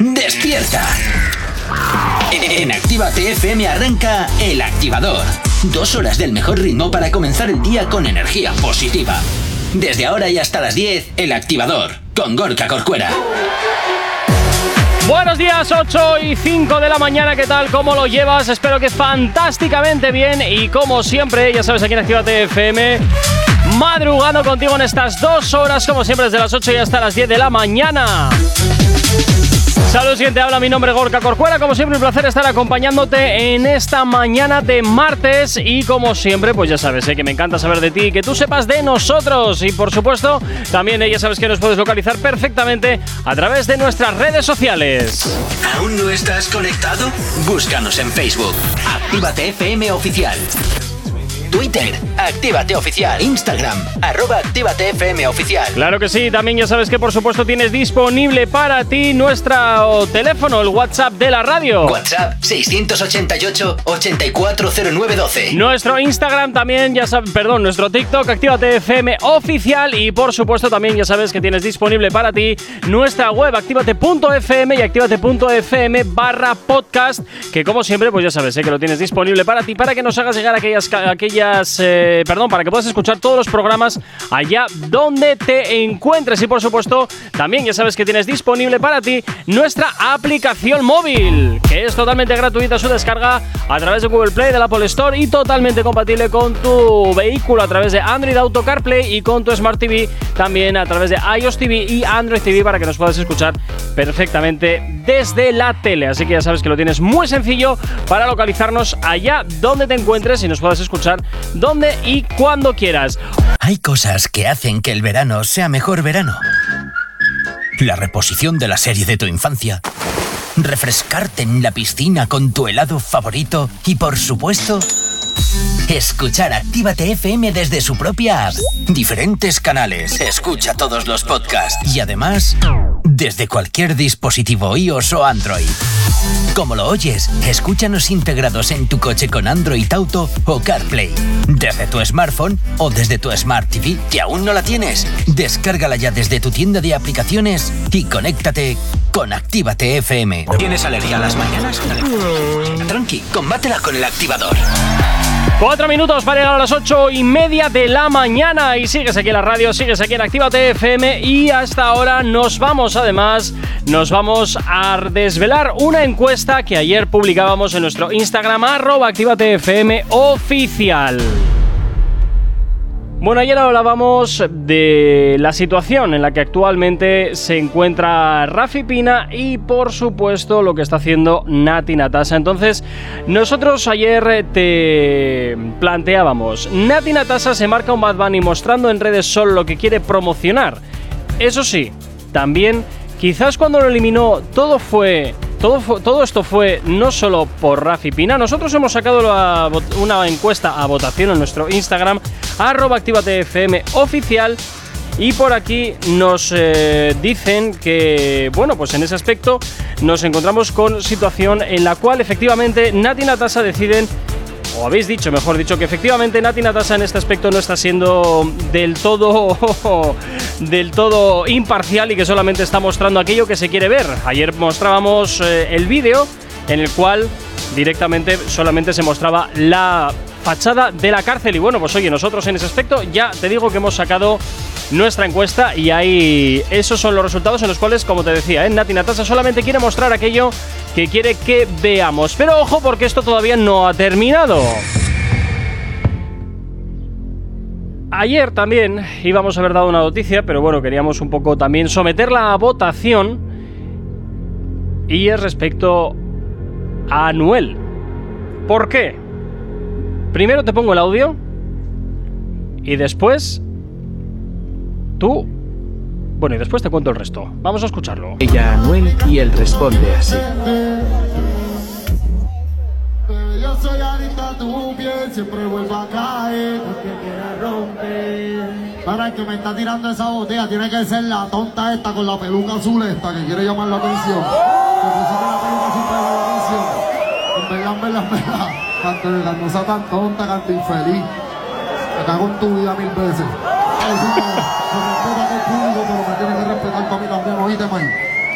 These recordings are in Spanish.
Despierta. En Activa TFM arranca El Activador. Dos horas del mejor ritmo para comenzar el día con energía positiva. Desde ahora y hasta las 10, El Activador, con Gorka Corcuera. Buenos días, 8 y 5 de la mañana, ¿qué tal? ¿Cómo lo llevas? Espero que fantásticamente bien y como siempre, ya sabes, aquí en Activa TFM madrugando contigo en estas dos horas, como siempre, desde las 8 y hasta las 10 de la mañana. Saludos, quien te habla, mi nombre es Gorka Corcuera, como siempre un placer estar acompañándote en esta mañana de martes y como siempre, pues ya sabes, ¿eh? que me encanta saber de ti que tú sepas de nosotros y por supuesto, también eh, ya sabes que nos puedes localizar perfectamente a través de nuestras redes sociales. ¿Aún no estás conectado? Búscanos en Facebook, Actívate FM Oficial. Twitter, Actívate Oficial. Instagram, arroba Actívate FM Oficial. Claro que sí, también ya sabes que por supuesto tienes disponible para ti nuestro teléfono, el WhatsApp de la radio. WhatsApp 688-840912. Nuestro Instagram también, ya sabes, perdón, nuestro TikTok, Actívate FM Oficial. Y por supuesto también ya sabes que tienes disponible para ti nuestra web, activate.fm y activate.fm barra podcast. Que como siempre, pues ya sabes ¿eh? que lo tienes disponible para ti, para que nos hagas llegar aquellas, aquellas eh, perdón, para que puedas escuchar todos los programas allá donde te encuentres. Y por supuesto, también ya sabes que tienes disponible para ti nuestra aplicación móvil, que es totalmente gratuita su descarga a través de Google Play, de la Apple Store y totalmente compatible con tu vehículo a través de Android Auto CarPlay y con tu Smart TV también a través de iOS TV y Android TV para que nos puedas escuchar perfectamente desde la tele. Así que ya sabes que lo tienes muy sencillo para localizarnos allá donde te encuentres y nos puedas escuchar donde y cuando quieras. Hay cosas que hacen que el verano sea mejor verano. La reposición de la serie de tu infancia. Refrescarte en la piscina con tu helado favorito. Y por supuesto, escuchar Actívate FM desde su propia app. Diferentes canales. Escucha todos los podcasts. Y además, desde cualquier dispositivo iOS o Android. Como lo oyes, escúchanos integrados en tu coche con Android Auto o CarPlay. Desde tu smartphone o desde tu Smart TV, que aún no la tienes. Descárgala ya desde tu tienda de aplicaciones y conéctate con Actívate FM. ¿Tienes alergia a las mañanas? Tranqui, combátela con el activador. Cuatro minutos para llegar a las ocho y media de la mañana y sigues aquí en la radio, sigues aquí en Actívate FM y hasta ahora nos vamos además, nos vamos a desvelar una encuesta que ayer publicábamos en nuestro Instagram arroba Actívate FM oficial. Bueno, ayer hablábamos de la situación en la que actualmente se encuentra Rafi Pina y por supuesto lo que está haciendo Nati Natasa. Entonces, nosotros ayer te planteábamos, Nati Natasa se marca un Bad Bunny mostrando en redes solo lo que quiere promocionar. Eso sí, también quizás cuando lo eliminó todo fue todo, todo, esto fue no solo por Rafi Pina, nosotros hemos sacado una encuesta a votación en nuestro Instagram, arroba oficial. Y por aquí nos eh, dicen que, bueno, pues en ese aspecto nos encontramos con situación en la cual efectivamente Nati Natasa deciden o habéis dicho, mejor dicho, que efectivamente Nati Natasa en este aspecto no está siendo del todo del todo imparcial y que solamente está mostrando aquello que se quiere ver. Ayer mostrábamos eh, el vídeo en el cual directamente solamente se mostraba la fachada de la cárcel y bueno, pues oye, nosotros en ese aspecto ya te digo que hemos sacado nuestra encuesta y ahí esos son los resultados en los cuales, como te decía, ¿eh? Nati Natasa solamente quiere mostrar aquello que quiere que veamos. Pero ojo porque esto todavía no ha terminado. Ayer también íbamos a haber dado una noticia, pero bueno, queríamos un poco también someterla a votación. Y es respecto a Anuel. ¿Por qué? Primero te pongo el audio. Y después. Tú. Bueno, y después te cuento el resto. Vamos a escucharlo. Ella Anuel y él responde así. A tu piel, siempre vuelvo a caer porque quiera romper. Para el que me está tirando esa botella, tiene que ser la tonta esta con la peluca azul esta que quiere llamar la atención. Que pusiste la peluca azul para la atención. En verdad, en verdad, en verdad. Canto de no sea tan tonta, canto infeliz. Me cago en tu vida mil veces.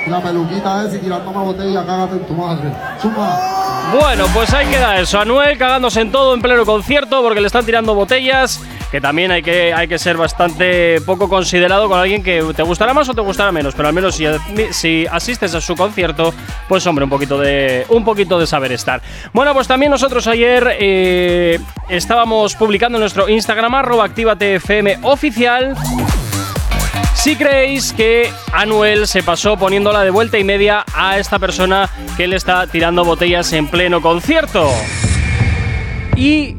la peluquita es y tirándome botella, cágate en tu madre. Bueno, pues ahí queda eso. Anuel cagándose en todo en pleno concierto porque le están tirando botellas. Que también hay que, hay que ser bastante poco considerado con alguien que te gustará más o te gustará menos. Pero al menos si, si asistes a su concierto, pues hombre, un poquito de, un poquito de saber estar. Bueno, pues también nosotros ayer eh, estábamos publicando en nuestro Instagram, arroba activatefm oficial si creéis que Anuel se pasó poniéndola de vuelta y media a esta persona que le está tirando botellas en pleno concierto. Y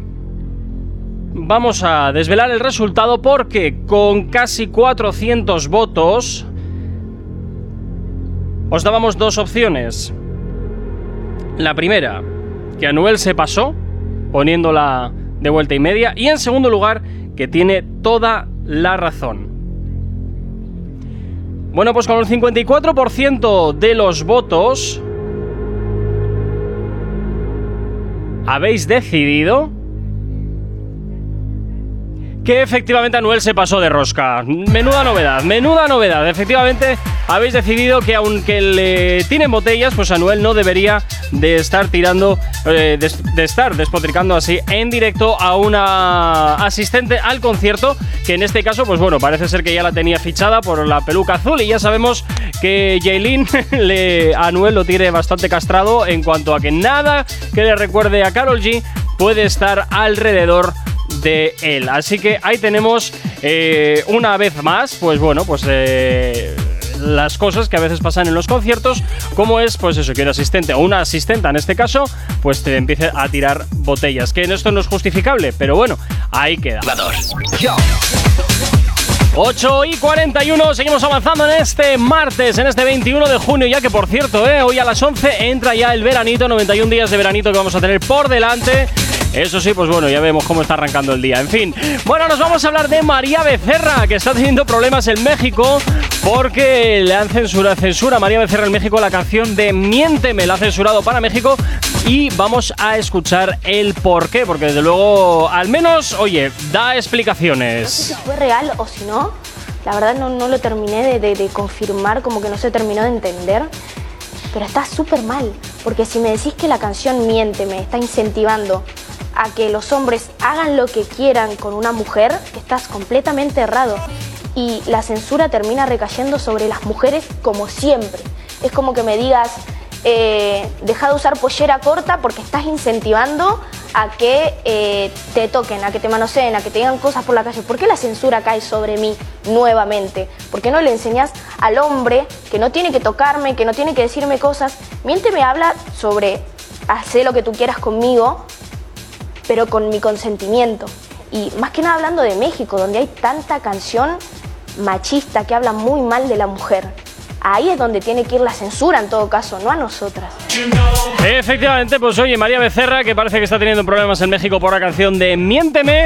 vamos a desvelar el resultado porque con casi 400 votos os dábamos dos opciones. La primera, que Anuel se pasó poniéndola de vuelta y media. Y en segundo lugar, que tiene toda la razón. Bueno, pues con el 54% de los votos habéis decidido que efectivamente Anuel se pasó de rosca. Menuda novedad, menuda novedad. Efectivamente, habéis decidido que aunque le tienen botellas, pues Anuel no debería de estar tirando, eh, de, estar despotricando así en directo a una asistente al concierto, que en este caso, pues bueno, parece ser que ya la tenía fichada por la peluca azul y ya sabemos que Jaylin le, a Anuel lo tiene bastante castrado en cuanto a que nada que le recuerde a Carol G puede estar alrededor de él. Así que ahí tenemos eh, una vez más, pues bueno, pues eh, las cosas que a veces pasan en los conciertos, como es, pues eso, que un asistente o una asistenta en este caso, pues te empiece a tirar botellas. Que en esto no es justificable, pero bueno, ahí queda. 8 y 41, seguimos avanzando en este martes, en este 21 de junio, ya que por cierto, eh, hoy a las 11 entra ya el veranito, 91 días de veranito que vamos a tener por delante. Eso sí, pues bueno, ya vemos cómo está arrancando el día. En fin, bueno, nos vamos a hablar de María Becerra, que está teniendo problemas en México porque le han censurado, censura a María Becerra en México la canción de Miénteme, la ha censurado para México y vamos a escuchar el por qué, porque desde luego, al menos, oye, da explicaciones. No sé si fue real o si no, la verdad no, no lo terminé de, de confirmar, como que no se terminó de entender pero está súper mal, porque si me decís que la canción Miénteme está incentivando a que los hombres hagan lo que quieran con una mujer, estás completamente errado. Y la censura termina recayendo sobre las mujeres como siempre. Es como que me digas, eh, deja de usar pollera corta porque estás incentivando a que eh, te toquen, a que te manoseen, a que te digan cosas por la calle. ¿Por qué la censura cae sobre mí nuevamente? ¿Por qué no le enseñas al hombre que no tiene que tocarme, que no tiene que decirme cosas? Miente me habla sobre hacer lo que tú quieras conmigo, pero con mi consentimiento. Y más que nada hablando de México, donde hay tanta canción machista que habla muy mal de la mujer. Ahí es donde tiene que ir la censura en todo caso, no a nosotras. Efectivamente, pues oye, María Becerra, que parece que está teniendo problemas en México por la canción de Miénteme,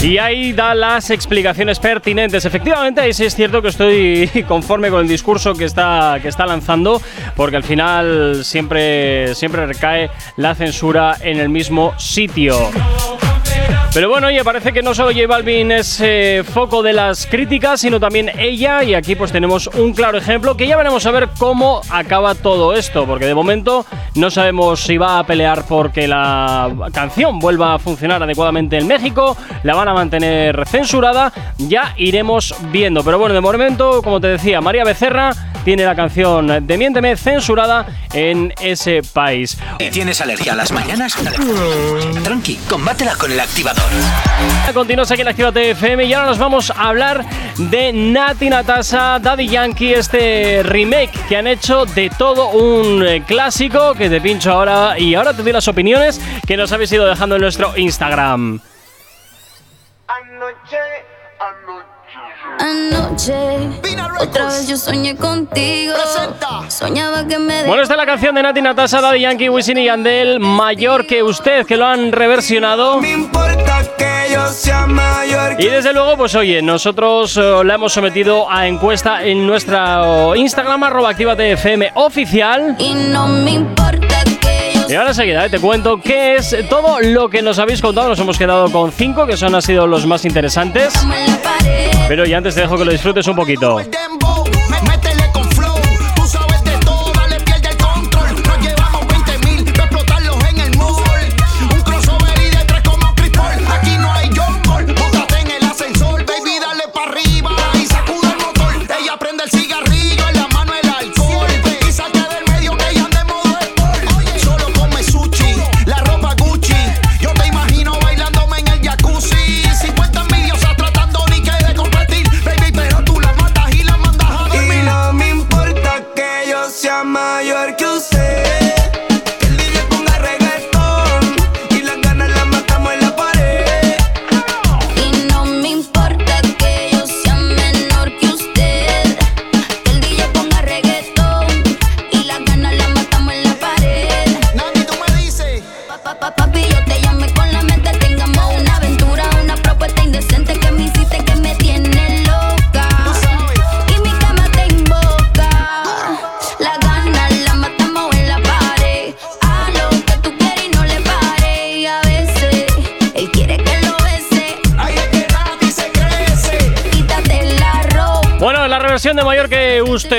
y ahí da las explicaciones pertinentes. Efectivamente, ahí sí es cierto que estoy conforme con el discurso que está, que está lanzando, porque al final siempre, siempre recae la censura en el mismo sitio. Pero bueno, oye, parece que no solo J Balvin es eh, foco de las críticas, sino también ella. Y aquí pues tenemos un claro ejemplo que ya veremos a ver cómo acaba todo esto. Porque de momento no sabemos si va a pelear porque la canción vuelva a funcionar adecuadamente en México. La van a mantener censurada. Ya iremos viendo. Pero bueno, de momento, como te decía, María Becerra tiene la canción de Miénteme censurada en ese país. ¿Tienes alergia a las mañanas? Tranqui, combátela con el activador. Continuamos aquí en Activate FM y ahora nos vamos a hablar de Nati Natasa, Daddy Yankee, este remake que han hecho de todo un eh, clásico que te pincho ahora y ahora te doy las opiniones que nos habéis ido dejando en nuestro Instagram. Anoche, Anoche, otra vez yo soñé contigo. Soñaba que me. Bueno, esta es la canción de Nati Natasha, Daddy Yankee, Wisin y Yandel, mayor que usted, que lo han reversionado. Me importa que yo sea mayor. Y desde luego, pues oye, nosotros uh, la hemos sometido a encuesta en nuestra Instagram, arroba FM oficial. Y no me importa Y ahora enseguida eh, te cuento qué es todo lo que nos habéis contado. Nos hemos quedado con cinco, que son han sido los más interesantes. Pero ya antes te dejo que lo disfrutes un poquito.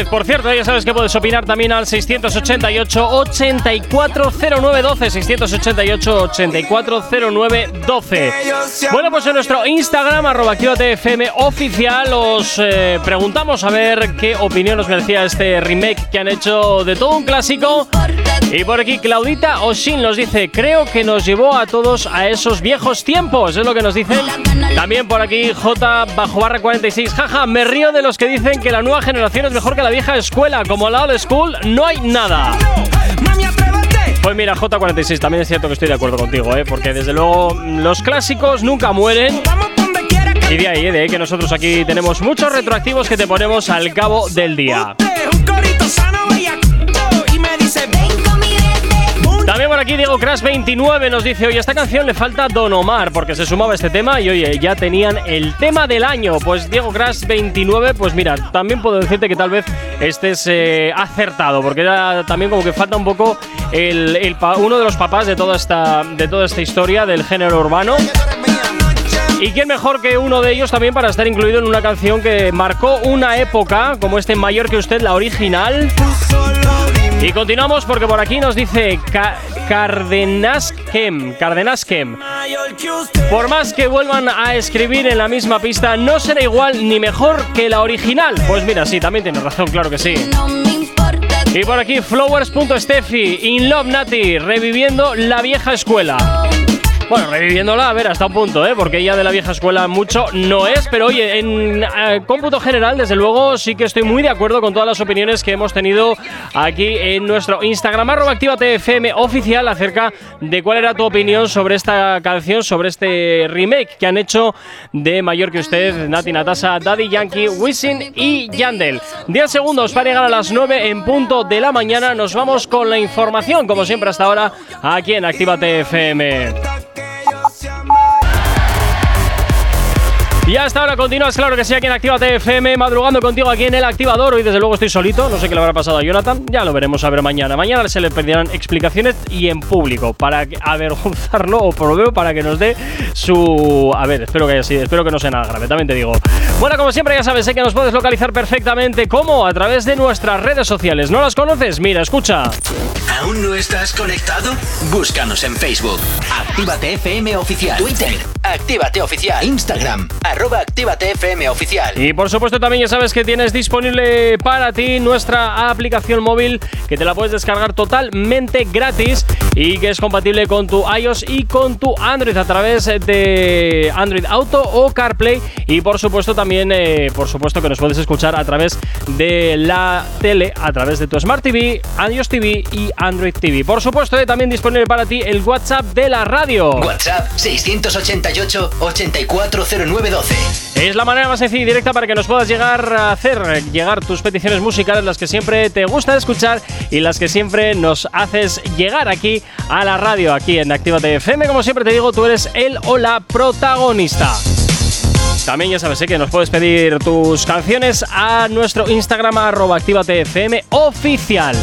Por cierto, ya sabes que puedes opinar también al 688 840912 688 840912 Bueno, pues en nuestro Instagram, arroba FM oficial, os eh, preguntamos a ver qué opinión os merecía este remake que han hecho de todo un clásico. Y por aquí, Claudita Oshin nos dice: Creo que nos llevó a todos a esos viejos tiempos. Es lo que nos dicen. También por aquí, J bajo barra 46. Jaja, me río de los que dicen que la nueva generación es mejor que la vieja escuela. Como lado de school, no hay nada. Pues mira, J46, también es cierto que estoy de acuerdo contigo, ¿eh? porque desde luego los clásicos nunca mueren. Y de ahí, de ahí que nosotros aquí tenemos muchos retroactivos que te ponemos al cabo del día. También por aquí Diego Crash 29 nos dice, oye, esta canción le falta Don Omar, porque se sumaba este tema y oye, ya tenían el tema del año. Pues Diego Crash 29, pues mira, también puedo decirte que tal vez estés eh, acertado, porque era también como que falta un poco el, uno de los papás de toda, esta, de toda esta historia del género urbano. Y quién mejor que uno de ellos también para estar incluido en una canción que marcó una época, como este Mayor que usted, la original. Y continuamos porque por aquí nos dice Cardenaskem. Cardenaskem. Por más que vuelvan a escribir en la misma pista, no será igual ni mejor que la original. Pues mira, sí, también tienes razón, claro que sí. Y por aquí, flowers.steffi, In Love Nati, reviviendo la vieja escuela. Bueno, reviviéndola, a ver, hasta un punto, ¿eh? Porque ella de la vieja escuela mucho no es, pero oye, en eh, cómputo general, desde luego, sí que estoy muy de acuerdo con todas las opiniones que hemos tenido aquí en nuestro Instagram, arroba TFM oficial, acerca de cuál era tu opinión sobre esta canción, sobre este remake que han hecho de Mayor que Usted, Nati Natasa, Daddy Yankee, Wisin y Yandel. 10 segundos para llegar a las 9 en punto de la mañana. Nos vamos con la información, como siempre hasta ahora, aquí en Actívate FM. Y hasta ahora continúas, claro que sí, aquí en Activa FM, madrugando contigo aquí en el activador. Hoy, desde luego, estoy solito. No sé qué le habrá pasado a Jonathan. Ya lo veremos a ver mañana. Mañana se le pedirán explicaciones y en público para avergonzarlo o por lo menos para que nos dé su. A ver, espero que haya sido, espero que no sea nada grave, también te digo. Bueno, como siempre, ya sabes, sé que nos puedes localizar perfectamente. ¿Cómo? A través de nuestras redes sociales. ¿No las conoces? Mira, escucha. ¿Aún no estás conectado? Búscanos en Facebook. Actívate FM Oficial. Twitter. Actívate Oficial. Instagram oficial. Y por supuesto también ya sabes que tienes disponible para ti nuestra aplicación móvil que te la puedes descargar totalmente gratis y que es compatible con tu iOS y con tu Android a través de Android Auto o CarPlay y por supuesto también eh, por supuesto que nos puedes escuchar a través de la tele, a través de tu Smart TV, iOS TV y Android TV. Por supuesto eh, también disponible para ti el WhatsApp de la radio. WhatsApp 688 840912 es la manera más sencilla y directa para que nos puedas llegar a hacer llegar tus peticiones musicales, las que siempre te gusta escuchar y las que siempre nos haces llegar aquí a la radio, aquí en Actívate FM. Como siempre te digo, tú eres el o la protagonista. También ya sabes ¿eh? que nos puedes pedir tus canciones a nuestro Instagram arroba FM oficial.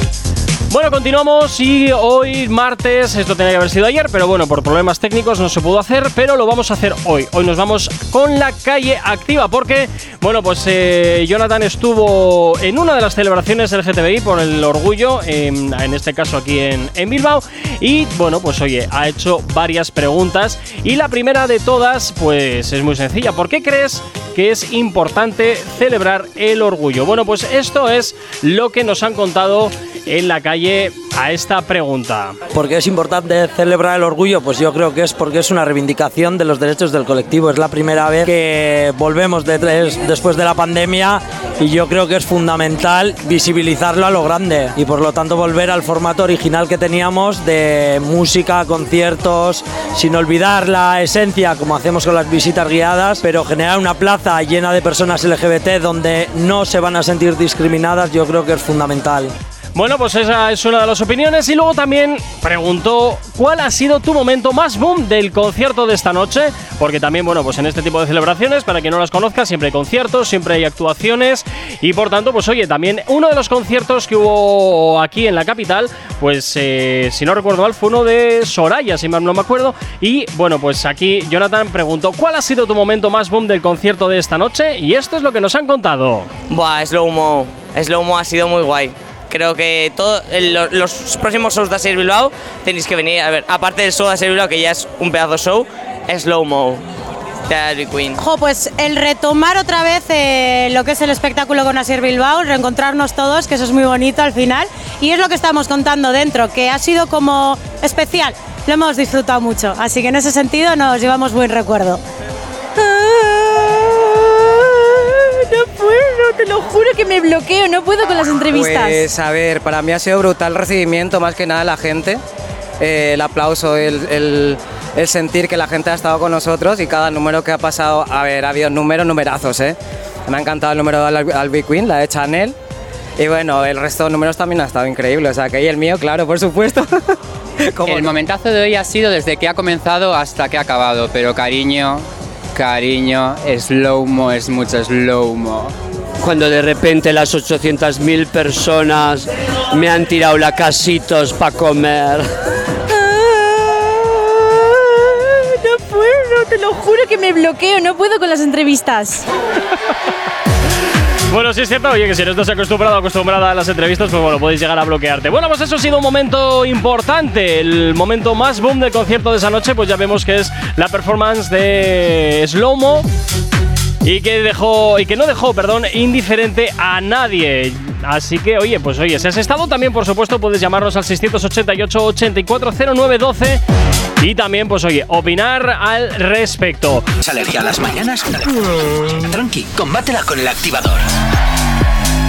Bueno, continuamos y hoy martes, esto tenía que haber sido ayer, pero bueno, por problemas técnicos no se pudo hacer, pero lo vamos a hacer hoy. Hoy nos vamos con la calle activa porque, bueno, pues eh, Jonathan estuvo en una de las celebraciones del GTBI por el orgullo, en, en este caso aquí en, en Bilbao, y bueno, pues oye, ha hecho varias preguntas y la primera de todas, pues es muy sencilla. ¿Por qué crees que es importante celebrar el orgullo? Bueno, pues esto es lo que nos han contado en la calle a esta pregunta. ¿Por qué es importante celebrar el orgullo? Pues yo creo que es porque es una reivindicación de los derechos del colectivo. Es la primera vez que volvemos después de la pandemia y yo creo que es fundamental visibilizarlo a lo grande y por lo tanto volver al formato original que teníamos de música, conciertos, sin olvidar la esencia como hacemos con las visitas guiadas, pero generar una plaza llena de personas LGBT donde no se van a sentir discriminadas yo creo que es fundamental. Bueno, pues esa es una de las opiniones. Y luego también preguntó cuál ha sido tu momento más boom del concierto de esta noche. Porque también, bueno, pues en este tipo de celebraciones, para quien no las conozca, siempre hay conciertos, siempre hay actuaciones. Y por tanto, pues oye, también uno de los conciertos que hubo aquí en la capital, pues eh, si no recuerdo mal, fue uno de Soraya, si mal no me acuerdo. Y bueno, pues aquí Jonathan preguntó cuál ha sido tu momento más boom del concierto de esta noche. Y esto es lo que nos han contado. Buah, Slow Mo. Slow Mo ha sido muy guay. Creo que todo, el- lo- los próximos shows de Aser Bilbao tenéis que venir. A ver, aparte del show de Aser Bilbao, que ya es un pedazo de show, Slow Mo de Ivy Queen. Jo, pues el retomar otra vez eh, lo que es el espectáculo con Asier Bilbao, reencontrarnos todos, que eso es muy bonito al final. Y es lo que estamos contando dentro, que ha sido como especial. Lo hemos disfrutado mucho, así que en ese sentido nos llevamos buen recuerdo. No puedo, te lo juro que me bloqueo, no puedo con las entrevistas. Pues a ver, para mí ha sido brutal el recibimiento, más que nada la gente. Eh, el aplauso, el, el- el sentir que la gente ha estado con nosotros y cada número que ha pasado, a ver, ha habido números, numerazos, ¿eh? Me ha encantado el número de Al- Albi Queen, la de Chanel. Y bueno, el resto de números también ha estado increíble, o sea, que y el mío, claro, por supuesto. El momentazo de hoy ha sido desde que ha comenzado hasta que ha acabado, pero cariño, cariño, slow-mo es mucho slow-mo. Cuando de repente las 800.000 personas me han tirado la casitos para comer. No puedo, te lo juro que me bloqueo, no puedo con las entrevistas. Bueno, sí es cierto, oye, que si no estás acostumbrado acostumbrada a las entrevistas, pues bueno, podéis llegar a bloquearte. Bueno, pues eso ha sido un momento importante. El momento más boom del concierto de esa noche, pues ya vemos que es la performance de Slowmo. Y que dejó. Y que no dejó, perdón, indiferente a nadie. Así que, oye, pues oye, si has estado también, por supuesto, puedes llamarnos al 688 840912 y también, pues oye, opinar al respecto. ¿Es alergia a las mañanas? Tranqui, combátela con el activador.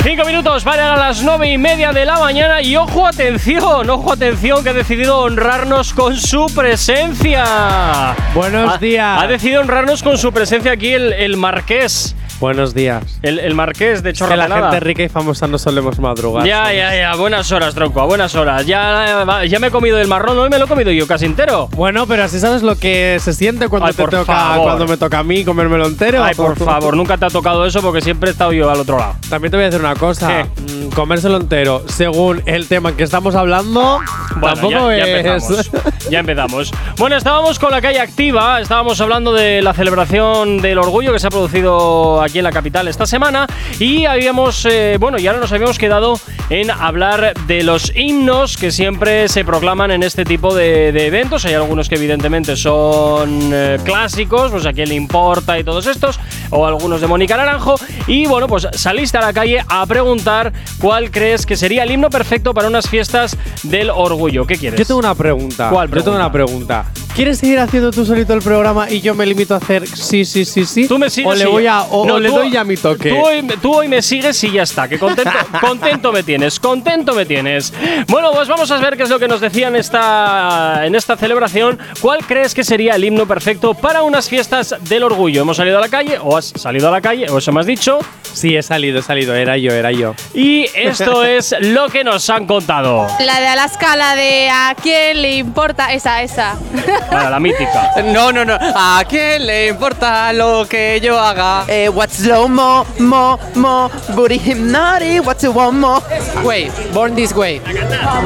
Cinco minutos para las nueve y media de la mañana y ojo atención, ojo atención que ha decidido honrarnos con su presencia. Buenos días. Ha decidido honrarnos con su presencia aquí el, el marqués. Buenos días. El, el marqués de Es que la gente rica y famosa no solemos madrugar. Ya, ya, ya, buenas horas, tronco, a buenas horas. Ya, ya me he comido el marrón, hoy me lo he comido yo casi entero. Bueno, pero así sabes lo que se siente cuando Ay, te por toca, favor. cuando me toca a mí comérmelo entero. Ay, por favor, nunca te ha tocado eso porque siempre he estado yo al otro lado. También te voy a decir una cosa. Mm, comérselo entero, según el tema que estamos hablando, Bueno, tampoco ya, ya es. empezamos. ya empezamos. Bueno, estábamos con la calle activa, estábamos hablando de la celebración del orgullo que se ha producido aquí en la capital esta semana y habíamos, eh, bueno, y ahora nos habíamos quedado en hablar de los himnos que siempre se proclaman en este tipo de, de eventos. Hay algunos que evidentemente son eh, clásicos, pues a quién le importa y todos estos, o algunos de Mónica Naranjo. Y bueno, pues saliste a la calle a preguntar cuál crees que sería el himno perfecto para unas fiestas del orgullo. ¿Qué quieres? Yo tengo una pregunta. ¿Cuál Yo tengo una pregunta. ¿Quieres seguir haciendo tú solito el programa y yo me limito a hacer sí, sí, sí, sí? Tú me sigues o le voy a o, No, o le tú- doy ya mi toque. Tú hoy, tú hoy me sigues y ya está. Que contento, contento me tienes, contento me tienes. Bueno, pues vamos a ver qué es lo que nos decían esta, en esta celebración. ¿Cuál crees que sería el himno perfecto para unas fiestas del orgullo? ¿Hemos salido a la calle o has salido a la calle o eso me has dicho? Sí, he salido, he salido. Era yo, era yo. Y esto es lo que nos han contado. La de Alaska, la de ¿a quién le importa? Esa, esa. Para la mítica. No, no, no. ¿A quién le importa lo que yo haga? Eh, what's slow mo, mo, mo, booty hypnotic, what's the one mo? Way, born this way.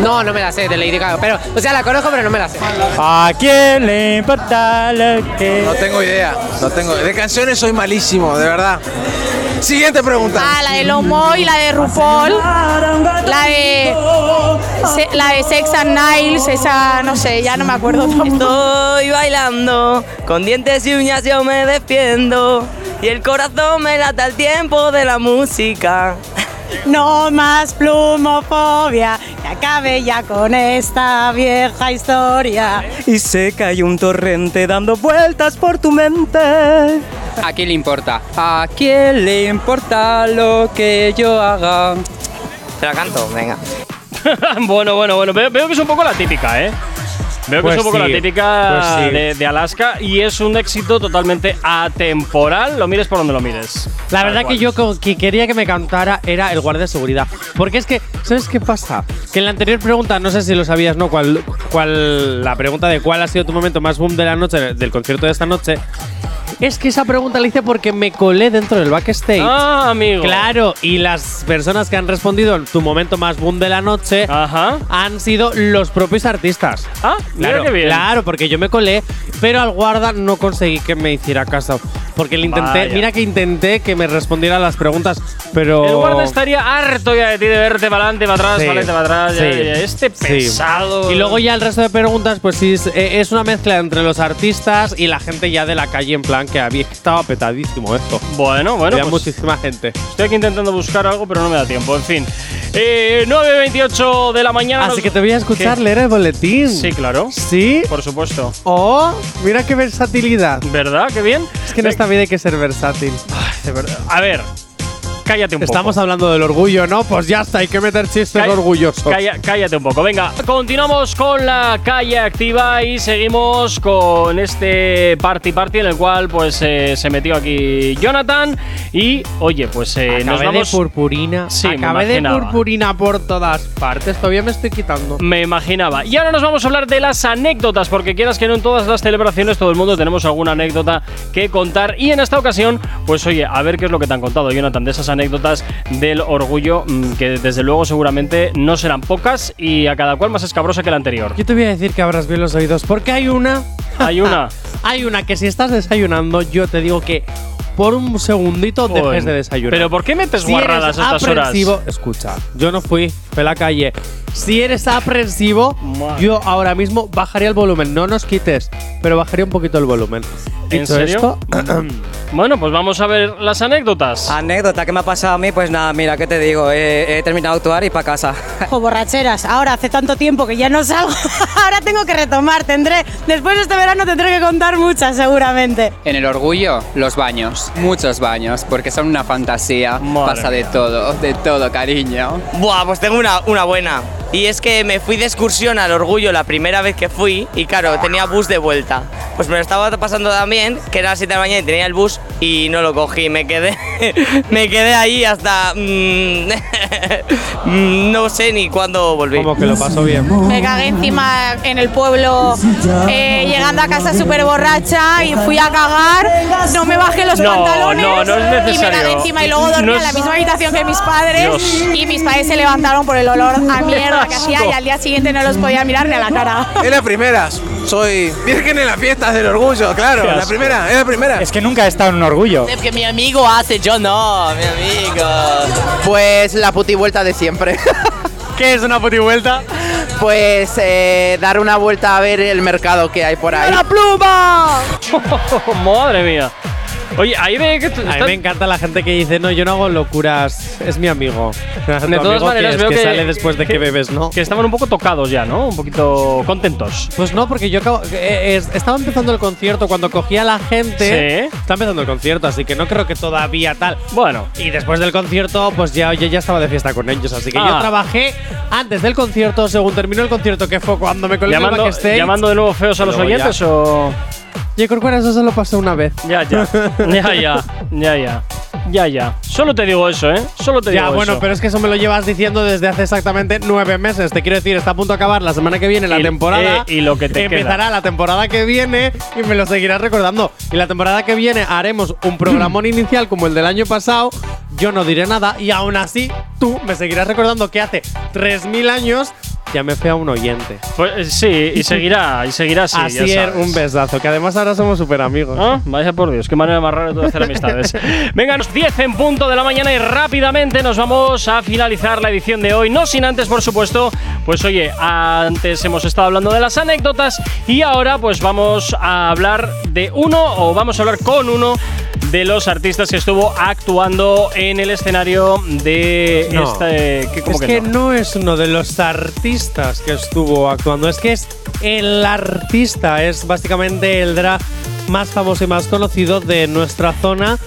No, no me la sé de Lady Gaga, pero, o sea, la conozco, pero no me la sé. ¿A quién le importa lo que.? No tengo idea, no tengo. De canciones soy malísimo, de verdad. Siguiente pregunta. Ah, la de Lomo y la de RuPaul. La de. se- la de Sex and Niles, esa, no sé, ya no me acuerdo tampoco. Estoy bailando, con dientes y uñas yo me defiendo. Y el corazón me lata al tiempo de la música. No más plumofobia, que acabe ya con esta vieja historia. Y sé que hay un torrente dando vueltas por tu mente. ¿A quién le importa? ¿A quién le importa lo que yo haga? Te la canto, venga. bueno, bueno, bueno. Veo, veo que es un poco la típica, ¿eh? Veo que Pues es un poco sí, la típica pues sí. de, de Alaska y es un éxito totalmente atemporal. Lo mires por donde lo mires. La verdad que yo que quería que me cantara era el guardia de seguridad. Porque es que, ¿sabes qué pasa? Que en la anterior pregunta, no sé si lo sabías, ¿no? ¿Cuál, cuál, la pregunta de cuál ha sido tu momento más boom de la noche, del concierto de esta noche. Es que esa pregunta la hice porque me colé dentro del backstage. Ah, amigo. Claro, y las personas que han respondido en tu momento más boom de la noche han sido los propios artistas. Ah, mira claro, qué bien. Claro, porque yo me colé, pero al guarda no conseguí que me hiciera caso. Porque le intenté, Vaya. mira que intenté que me respondiera las preguntas, pero. El guarda estaría harto ya de ti de verte para adelante, para atrás, Sí, para adelante, para atrás. ya, sí, ya, Este sí. pesado. Y luego ya el resto de preguntas, pues sí, es, eh, es una mezcla entre los artistas y la gente ya de la calle, en plan que había estaba petadísimo esto. Bueno, bueno, Había pues- muchísima gente. Estoy aquí intentando buscar algo, pero no me da tiempo. En fin. Eh, 9.28 de la mañana. Así nos- que te voy a escuchar ¿Qué? leer el boletín. Sí, claro. ¿Sí? Por supuesto. Oh, mira qué versatilidad. ¿Verdad? Qué bien. Es que en esta vida hay que ser versátil. De verdad. A ver, cállate un Estamos poco. hablando del orgullo, ¿no? Pues ya está, hay que meter chistes Calla- orgullosos. Calla- cállate un poco. Venga, continuamos con la calle activa y seguimos con este party party en el cual pues eh, se metió aquí Jonathan y oye, pues eh, nos vamos de purpurina. Sí, me Acabé de purpurina por todas partes. Todavía me estoy quitando. Me imaginaba. Y ahora nos vamos a hablar de las anécdotas, porque quieras que no en todas las celebraciones todo el mundo tenemos alguna anécdota que contar. Y en esta ocasión, pues oye, a ver qué es lo que te han contado, Jonathan, de esas anécdotas del orgullo, mm, que desde luego seguramente no serán pocas y a cada cual más escabrosa que la anterior. Yo te voy a decir que abras bien los oídos, porque hay una. Hay una. hay una que si estás desayunando, yo te digo que por un segundito dejes de desayunar. Pero ¿por qué metes Si guarradas a estas horas? Escucha, yo no fui, la calle. Si eres aprensivo, yo ahora mismo bajaría el volumen. No nos quites, pero bajaría un poquito el volumen. ¿En Dicho serio? esto, bueno, pues vamos a ver las anécdotas. Anécdota que me ha pasado a mí, pues nada, mira, ¿qué te digo? He, he terminado de actuar y para casa. O borracheras. Ahora hace tanto tiempo que ya no salgo. Ahora tengo que retomar. Tendré, después de este verano tendré que contar muchas seguramente. En el orgullo, los baños. Muchos baños, porque son una fantasía. Pasa de todo, de todo, cariño. Buah, pues tengo una, buena. Y es que me fui de excursión al Orgullo la primera vez que fui y claro, tenía bus de vuelta. Pues me lo estaba pasando también, que era las 7 de la mañana y tenía el bus y no lo cogí. Me quedé, me quedé ahí hasta... mm, mm, no sé ni cuándo volví. Como que lo pasó bien. Me cagué encima en el pueblo, eh, llegando a casa súper borracha y fui a cagar. No me bajé los No, pantalones no, no es y me necesario. cagué encima. Y luego dormí No en la misma habitación que mis padres. Dios. Y mis padres se levantaron por el olor a mierda que hacía y al día siguiente no los podía mirar ni a la cara. Es la primera. Soy virgen en las fiestas del orgullo, claro. La primera, es la primera. Es que nunca he estado en un orgullo. Que mi amigo hace, yo no, mi amigo. Pues la puti vuelta de siempre. ¿Qué es una puti vuelta? Pues eh, dar una vuelta a ver el mercado que hay por ahí. ¡La pluma! Madre mía. Oye, ahí ve que tú A mí me encanta la gente que dice, no, yo no hago locuras, es mi amigo. De todas maneras, veo que, sale después de que, bebes, ¿no? Que estaban un poco tocados ya, ¿no? Un poquito contentos. Pues no, porque yo acabo- eh, es- estaba empezando el concierto cuando cogía a la gente. Sí. Está empezando el concierto, así que no creo que todavía tal. Bueno. Y después del concierto, pues ya yo ya estaba de fiesta con ellos, así que Ah. yo trabajé antes del concierto, según terminó el concierto, que fue cuando me el Llamando, backstage. llamando de nuevo feos a los Luego ya. oyentes o. Yo creo que eso solo pasó una vez. Ya, ya. ya, ya. Ya, ya. ya, ya. Solo te digo eso, ¿eh? Solo te digo Ya, bueno, eso. pero es que eso me lo llevas diciendo desde hace exactamente nueve meses. Te quiero decir, está a punto de acabar la semana que viene la Y- temporada. eh, y lo que te Empezará queda. la temporada que viene y me lo seguirás recordando. Y la temporada que viene haremos un programón inicial como el del año pasado. Yo no diré nada y aún así tú me seguirás recordando que hace 3.000 años ya me fui a un oyente. Pues eh, sí, y seguirá, y seguirá así. Así ya sabes. un besazo, que además ahora somos súper amigos. Ah, Vaya por Dios, qué manera más rara de hacer amistades. Venga, nos 10 en punto de la mañana y rápidamente nos vamos a finalizar la edición de hoy. No sin antes, por supuesto, pues oye, antes hemos estado hablando de las anécdotas y ahora pues vamos a hablar de uno o vamos a hablar con uno de los artistas que estuvo actuando en el escenario de No. este. ¿qué- cómo es que que, no? no? es uno de los artistas que estuvo actuando, es que es el artista, es básicamente el drag más famoso y más conocido de nuestra zona.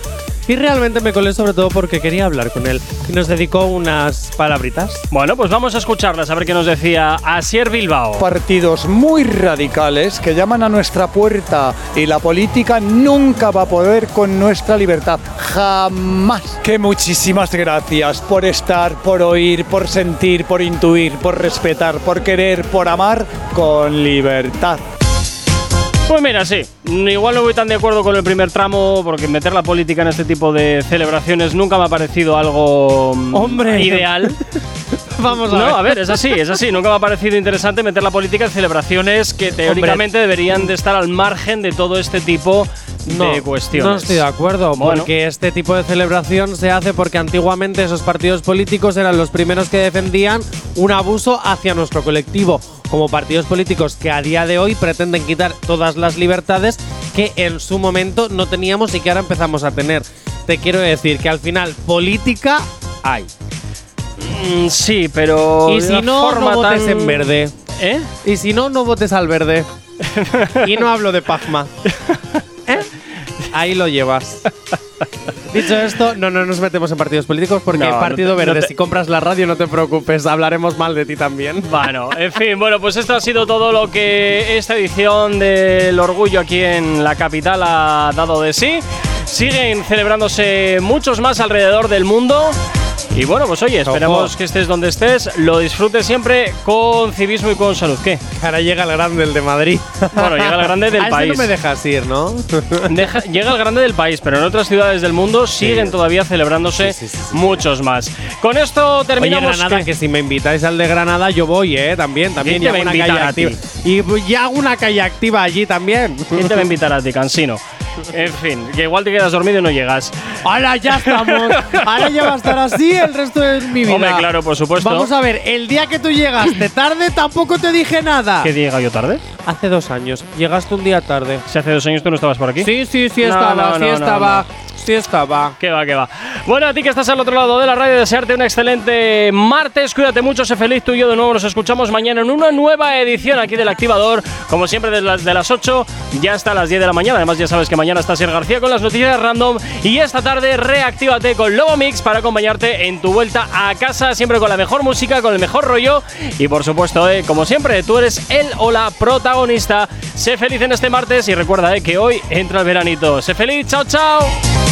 Y realmente me colé sobre todo porque quería hablar con él y nos dedicó unas palabritas. Bueno, pues vamos a escucharlas, a ver qué nos decía Asier Bilbao. Partidos muy radicales que llaman a nuestra puerta y la política nunca va a poder con nuestra libertad. Jamás. Que muchísimas gracias por estar, por oír, por sentir, por intuir, por respetar, por querer, por amar con libertad. Pues mira, sí. Igual no voy tan de acuerdo con el primer tramo, porque meter la política en este tipo de celebraciones nunca me ha parecido algo mm, Hombre. ideal. Vamos a no, ver. a ver, es así, es así. Nunca me ha parecido interesante meter la política en celebraciones que teóricamente deberían de estar al margen de todo este tipo de cuestiones. No estoy de acuerdo, Bueno. porque este tipo de celebración se hace porque antiguamente esos partidos políticos eran los primeros que defendían un abuso hacia nuestro colectivo, como partidos políticos que a día de hoy pretenden quitar todas las libertades que en su momento no teníamos y que ahora empezamos a tener. Te quiero decir que al final política hay. Mm, sí, pero. Y si no, no votes tan- en verde. ¿Eh? Y si no, no votes al verde. y no hablo de Pazma. ¿Eh? Ahí lo llevas. Dicho esto, no, no nos metemos en partidos políticos porque No, no Partido no Verde, te- si compras la radio, no te preocupes, hablaremos mal de ti también. Bueno, en fin, bueno, pues esto ha sido todo lo que esta edición del Orgullo aquí en la capital ha dado de sí. Siguen celebrándose muchos más alrededor del mundo. Y bueno, pues oye, esperamos que estés donde estés, lo disfrutes siempre con civismo y con salud. ¿Qué? Ahora llega el grande, el de Madrid. Bueno, llega el grande del A país. no me dejas ir, ¿no? Deja- llega el grande del país, pero en otras ciudades del mundo siguen todavía celebrándose muchos más. Con esto Oye, terminamos. Granada, ¿qué? que si me invitáis al de Granada, yo voy, ¿eh? También, también. ¿Quién te y hago una calle activa. ti? Y ya hago una calle activa allí también. ¿Quién te va a invitar a ti, Cansino? En fin, que igual te quedas dormido y no llegas. ¡Hala, ya estamos! Ahora ya va a estar así el resto de mi vida. Hombre, claro, por supuesto. Vamos a ver, el día que tú llegaste tarde tampoco te dije nada. ¿Qué llega yo tarde? Hace dos años. Llegaste un día tarde. Si hace dos años tú no estabas por aquí. Sí, sí, sí No, estaba, no, sí no, no, estaba. Sí estaba. Que va, que va. Bueno, a ti que estás al otro lado de la radio, desearte un excelente martes. Cuídate mucho, sé feliz tú y yo de nuevo. Nos escuchamos mañana en una nueva edición aquí del Activador. Como siempre, desde las, de las 8 ya hasta las 10 de la mañana. Además, ya sabes que mañana está Ser García con las noticias random. Y esta tarde, reactívate con Lobo Mix para acompañarte en tu vuelta a casa. Siempre con la mejor música, con el mejor rollo. Y por supuesto, eh, como siempre, tú eres el o la protagonista. Sé feliz en este martes y recuerda eh, que hoy entra el veranito. Sé feliz, chao, chao.